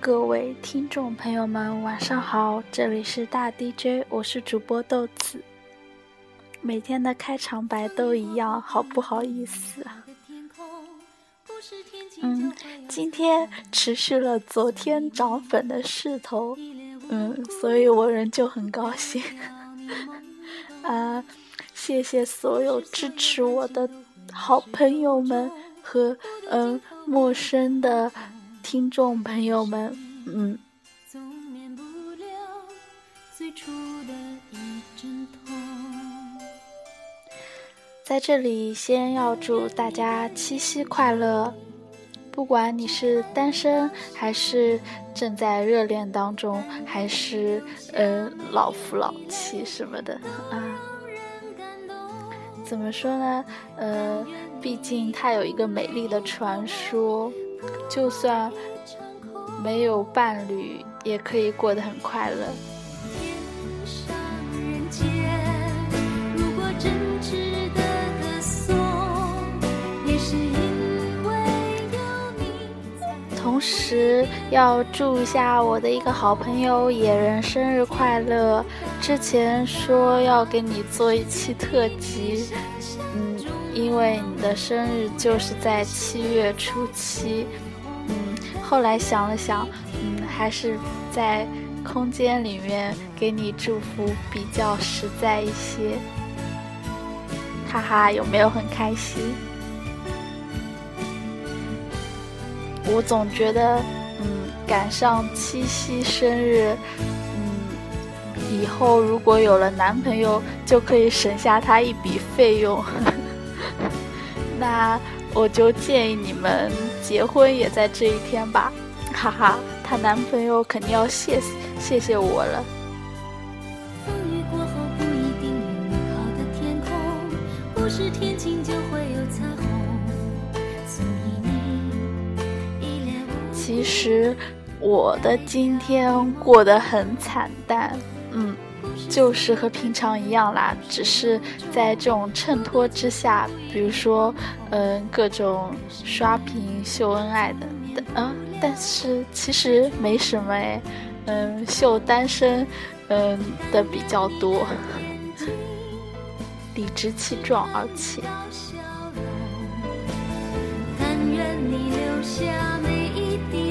各位听众朋友们，晚上好！这里是大 DJ，我是主播豆子。每天的开场白都一样，好不好意思啊？嗯，今天持续了昨天涨粉的势头，嗯，所以我仍旧很高兴。啊，谢谢所有支持我的好朋友们和嗯陌生的。听众朋友们，嗯，在这里先要祝大家七夕快乐！不管你是单身，还是正在热恋当中，还是呃老夫老妻什么的啊，怎么说呢？呃，毕竟它有一个美丽的传说。就算没有伴侣，也可以过得很快乐。同时要祝一下我的一个好朋友野人生日快乐。之前说要给你做一期特辑。嗯因为你的生日就是在七月初七，嗯，后来想了想，嗯，还是在空间里面给你祝福比较实在一些，哈哈，有没有很开心？我总觉得，嗯，赶上七夕生日，嗯，以后如果有了男朋友，就可以省下他一笔费用。那我就建议你们结婚也在这一天吧，哈哈，她男朋友肯定要谢谢谢我了。其实我的今天过得很惨淡，嗯。就是和平常一样啦，只是在这种衬托之下，比如说，嗯，各种刷屏秀恩爱的，嗯，但是其实没什么哎，嗯，秀单身，嗯的比较多，理直气壮而且。但愿你留下每一滴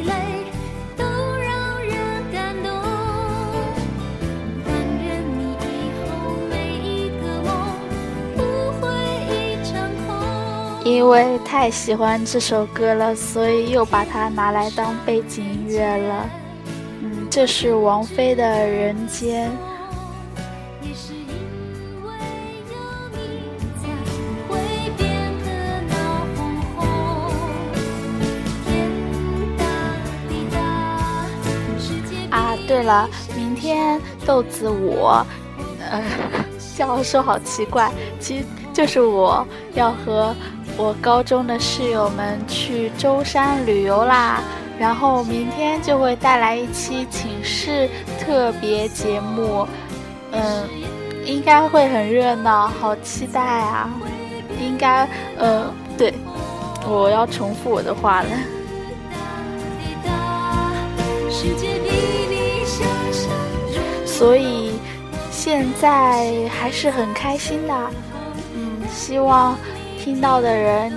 因为太喜欢这首歌了，所以又把它拿来当背景音乐了。嗯，这是王菲的《人间》。啊，对了，明天豆子我，呃，这样说好奇怪，其实就是我要和。我高中的室友们去舟山旅游啦，然后明天就会带来一期寝室特别节目，嗯，应该会很热闹，好期待啊！应该，呃，对，我要重复我的话了。所以现在还是很开心的，嗯，希望。听到的人，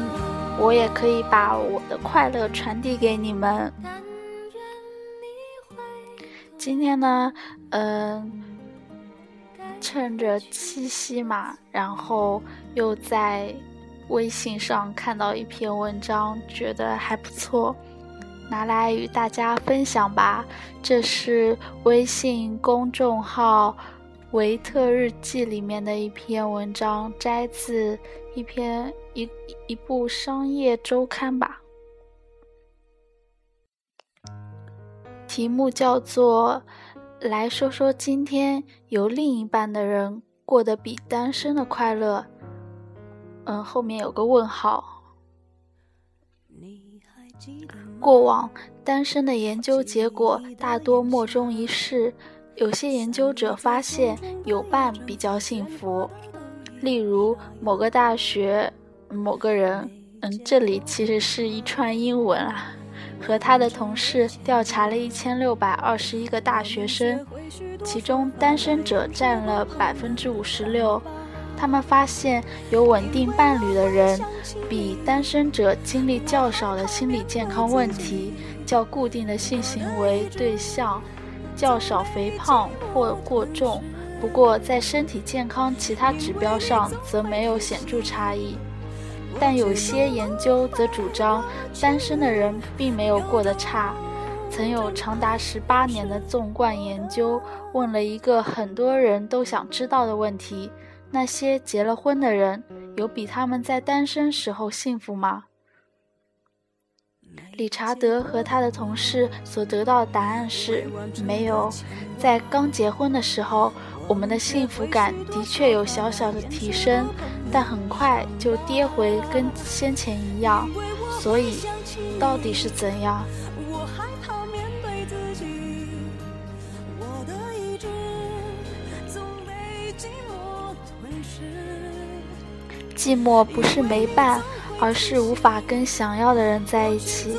我也可以把我的快乐传递给你们。今天呢，嗯，趁着七夕嘛，然后又在微信上看到一篇文章，觉得还不错，拿来与大家分享吧。这是微信公众号。维特日记里面的一篇文章，摘自一篇一一部商业周刊吧，题目叫做“来说说今天有另一半的人过得比单身的快乐”。嗯，后面有个问号。过往单身的研究结果大多莫衷一是。有些研究者发现有伴比较幸福，例如某个大学某个人，嗯，这里其实是一串英文啊，和他的同事调查了一千六百二十一个大学生，其中单身者占了百分之五十六。他们发现，有稳定伴侣的人，比单身者经历较少的心理健康问题，较固定的性行为对象，较少肥胖或过重。不过，在身体健康其他指标上，则没有显著差异。但有些研究则主张，单身的人并没有过得差。曾有长达十八年的纵贯研究，问了一个很多人都想知道的问题。那些结了婚的人，有比他们在单身时候幸福吗？理查德和他的同事所得到的答案是：没有。在刚结婚的时候，我们的幸福感的确有小小的提升，但很快就跌回跟先前一样。所以，到底是怎样？寂寞不是没伴，而是无法跟想要的人在一起。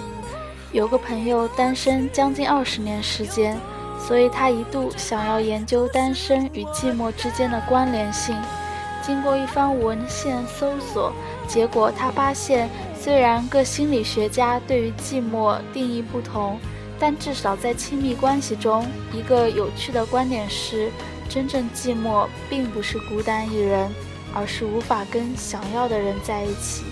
有个朋友单身将近二十年时间，所以他一度想要研究单身与寂寞之间的关联性。经过一番文献搜索，结果他发现，虽然各心理学家对于寂寞定义不同，但至少在亲密关系中，一个有趣的观点是：真正寂寞并不是孤单一人。而是无法跟想要的人在一起。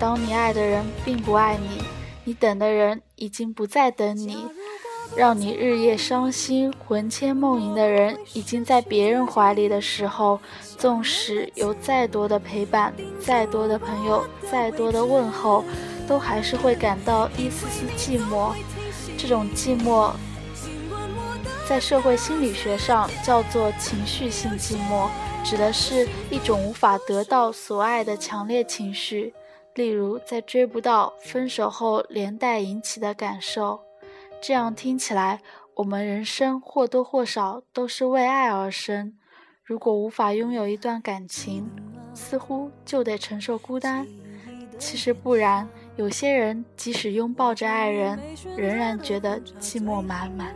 当你爱的人并不爱你，你等的人已经不再等你，让你日夜伤心、魂牵梦萦的人已经在别人怀里的时候，纵使有再多的陪伴、再多的朋友、再多的问候，都还是会感到一丝丝寂寞。这种寂寞，在社会心理学上叫做情绪性寂寞。指的是一种无法得到所爱的强烈情绪，例如在追不到、分手后连带引起的感受。这样听起来，我们人生或多或少都是为爱而生。如果无法拥有一段感情，似乎就得承受孤单。其实不然，有些人即使拥抱着爱人，仍然觉得寂寞满满。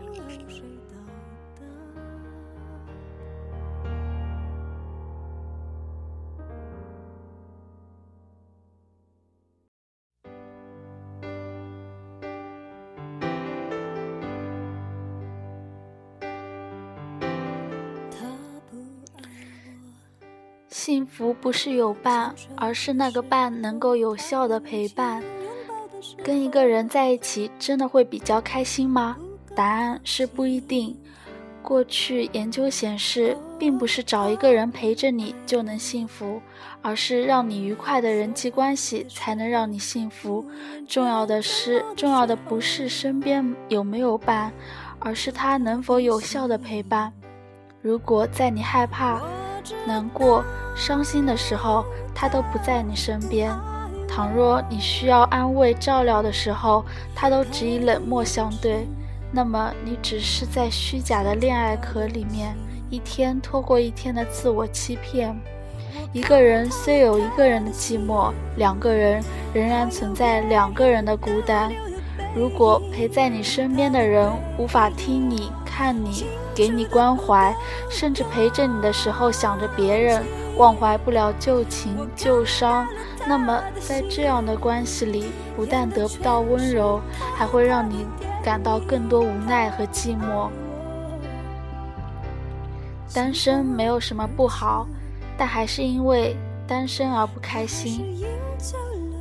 幸福不是有伴，而是那个伴能够有效的陪伴。跟一个人在一起，真的会比较开心吗？答案是不一定。过去研究显示，并不是找一个人陪着你就能幸福，而是让你愉快的人际关系才能让你幸福。重要的是，重要的不是身边有没有伴，而是他能否有效的陪伴。如果在你害怕、难过。伤心的时候，他都不在你身边；倘若你需要安慰照料的时候，他都只以冷漠相对。那么，你只是在虚假的恋爱壳里面，一天拖过一天的自我欺骗。一个人虽有一个人的寂寞，两个人仍然存在两个人的孤单。如果陪在你身边的人无法听你、看你、给你关怀，甚至陪着你的时候想着别人。忘怀不了旧情旧伤，那么在这样的关系里，不但得不到温柔，还会让你感到更多无奈和寂寞。单身没有什么不好，但还是因为单身而不开心。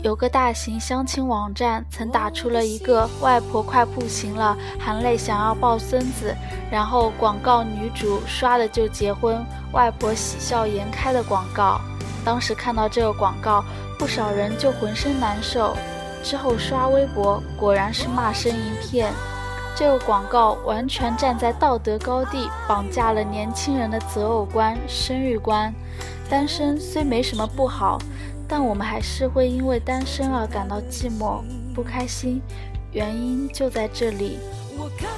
有个大型相亲网站曾打出了一个“外婆快不行了，含泪想要抱孙子”，然后广告女主刷的就结婚，外婆喜笑颜开的广告。当时看到这个广告，不少人就浑身难受。之后刷微博，果然是骂声一片。这个广告完全站在道德高地，绑架了年轻人的择偶观、生育观。单身虽没什么不好。但我们还是会因为单身而感到寂寞、不开心，原因就在这里。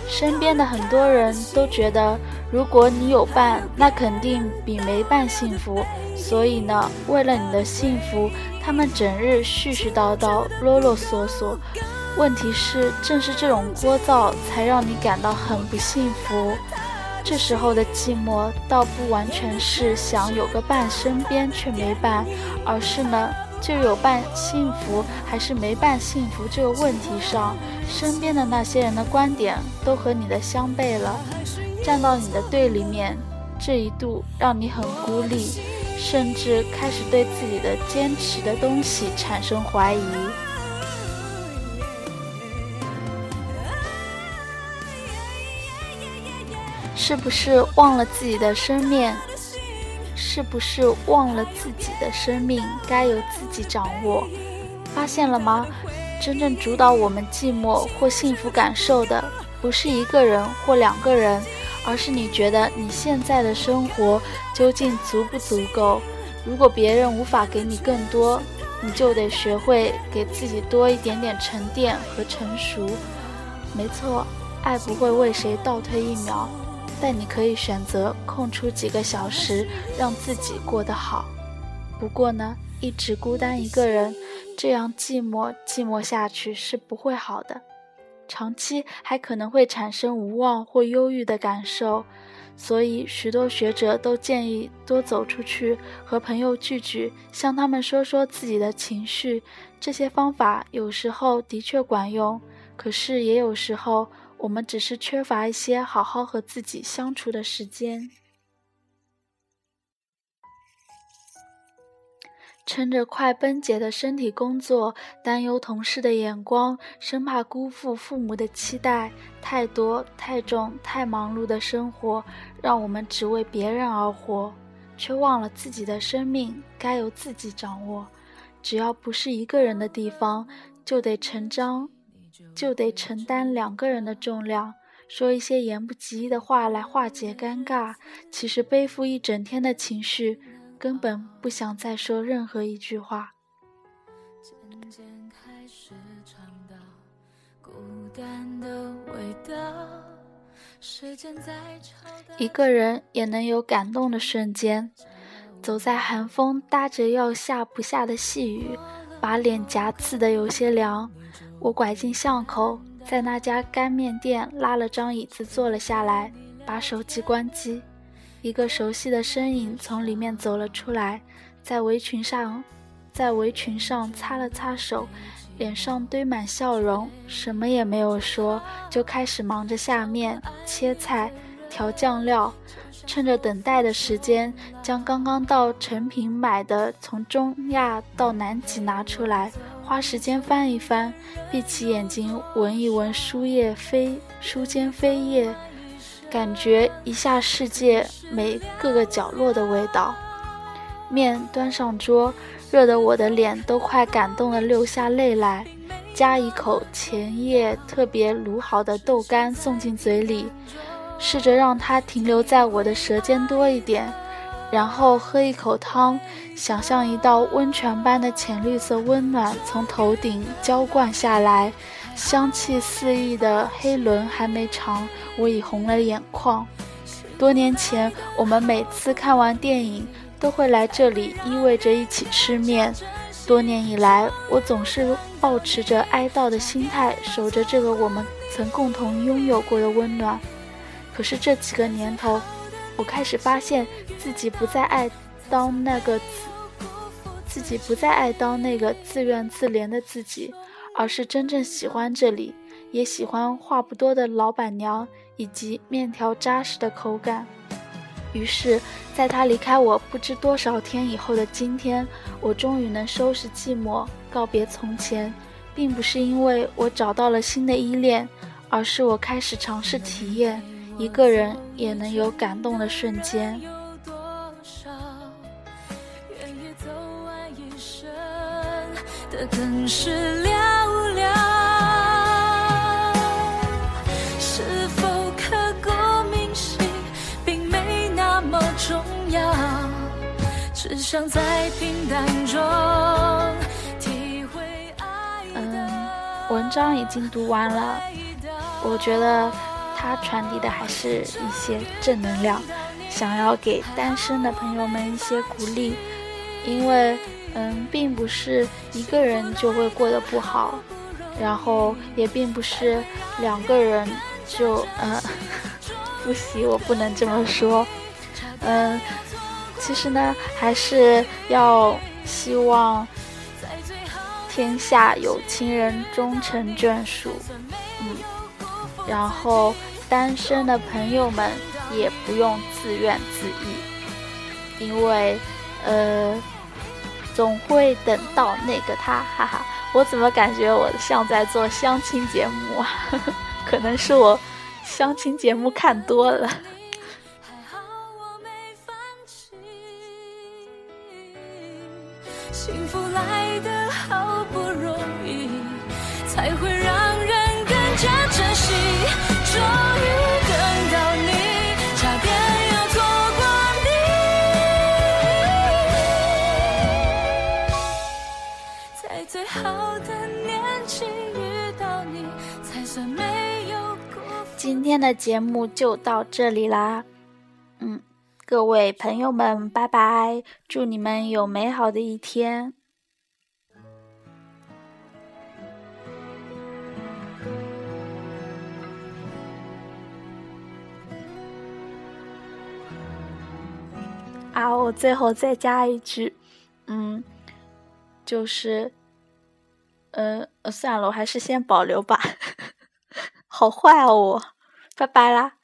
身边的很多人都觉得，如果你有伴，那肯定比没伴幸福。所以呢，为了你的幸福，他们整日絮絮叨叨、啰啰嗦嗦，问题是，正是这种聒噪，才让你感到很不幸福。这时候的寂寞，倒不完全是想有个伴身边却没伴，而是呢，就有伴幸福还是没伴幸福这个问题上，身边的那些人的观点都和你的相悖了，站到你的对立面，这一度让你很孤立，甚至开始对自己的坚持的东西产生怀疑。是不是忘了自己的生命？是不是忘了自己的生命该由自己掌握？发现了吗？真正主导我们寂寞或幸福感受的，不是一个人或两个人，而是你觉得你现在的生活究竟足不足够？如果别人无法给你更多，你就得学会给自己多一点点沉淀和成熟。没错，爱不会为谁倒退一秒。但你可以选择空出几个小时，让自己过得好。不过呢，一直孤单一个人，这样寂寞寂寞下去是不会好的，长期还可能会产生无望或忧郁的感受。所以，许多学者都建议多走出去，和朋友聚聚，向他们说说自己的情绪。这些方法有时候的确管用，可是也有时候。我们只是缺乏一些好好和自己相处的时间，撑着快崩解的身体工作，担忧同事的眼光，生怕辜负父母的期待，太多太重太忙碌的生活，让我们只为别人而活，却忘了自己的生命该由自己掌握。只要不是一个人的地方，就得成章。就得承担两个人的重量，说一些言不及义的话来化解尴尬。其实背负一整天的情绪，根本不想再说任何一句话。一个人也能有感动的瞬间，走在寒风，搭着要下不下的细雨，把脸颊刺得有些凉。我拐进巷口，在那家干面店拉了张椅子坐了下来，把手机关机。一个熟悉的身影从里面走了出来，在围裙上，在围裙上擦了擦手，脸上堆满笑容，什么也没有说，就开始忙着下面、切菜、调酱料。趁着等待的时间，将刚刚到成品买的从中亚到南极拿出来。花时间翻一翻，闭起眼睛闻一闻书页飞书间飞叶，感觉一下世界每各个角落的味道。面端上桌，热得我的脸都快感动的流下泪来。夹一口前夜特别卤好的豆干送进嘴里，试着让它停留在我的舌尖多一点。然后喝一口汤，想象一道温泉般的浅绿色温暖从头顶浇灌下来，香气四溢的黑轮还没尝，我已红了眼眶。多年前，我们每次看完电影都会来这里依偎着一起吃面。多年以来，我总是保持着哀悼的心态，守着这个我们曾共同拥有过的温暖。可是这几个年头，我开始发现自己不再爱当那个自，自己不再爱当那个自怨自怜的自己，而是真正喜欢这里，也喜欢话不多的老板娘以及面条扎实的口感。于是，在他离开我不知多少天以后的今天，我终于能收拾寂寞，告别从前，并不是因为我找到了新的依恋，而是我开始尝试体验。一个人也能有感动的瞬间。是否刻骨铭心，并没那么重要。只想在平淡中体会爱。嗯，文章已经读完了，我觉得。它传递的还是一些正能量，想要给单身的朋友们一些鼓励，因为，嗯，并不是一个人就会过得不好，然后也并不是两个人就嗯，不行，我不能这么说。嗯，其实呢，还是要希望天下有情人终成眷属。嗯，然后单身的朋友们也不用自怨自艾，因为呃。总会等到那个他，哈哈！我怎么感觉我像在做相亲节目啊？可能是我相亲节目看多了。幸福今天的节目就到这里啦，嗯，各位朋友们，拜拜！祝你们有美好的一天。啊，我最后再加一句，嗯，就是。呃，算了，我还是先保留吧。好坏啊，我，拜拜啦。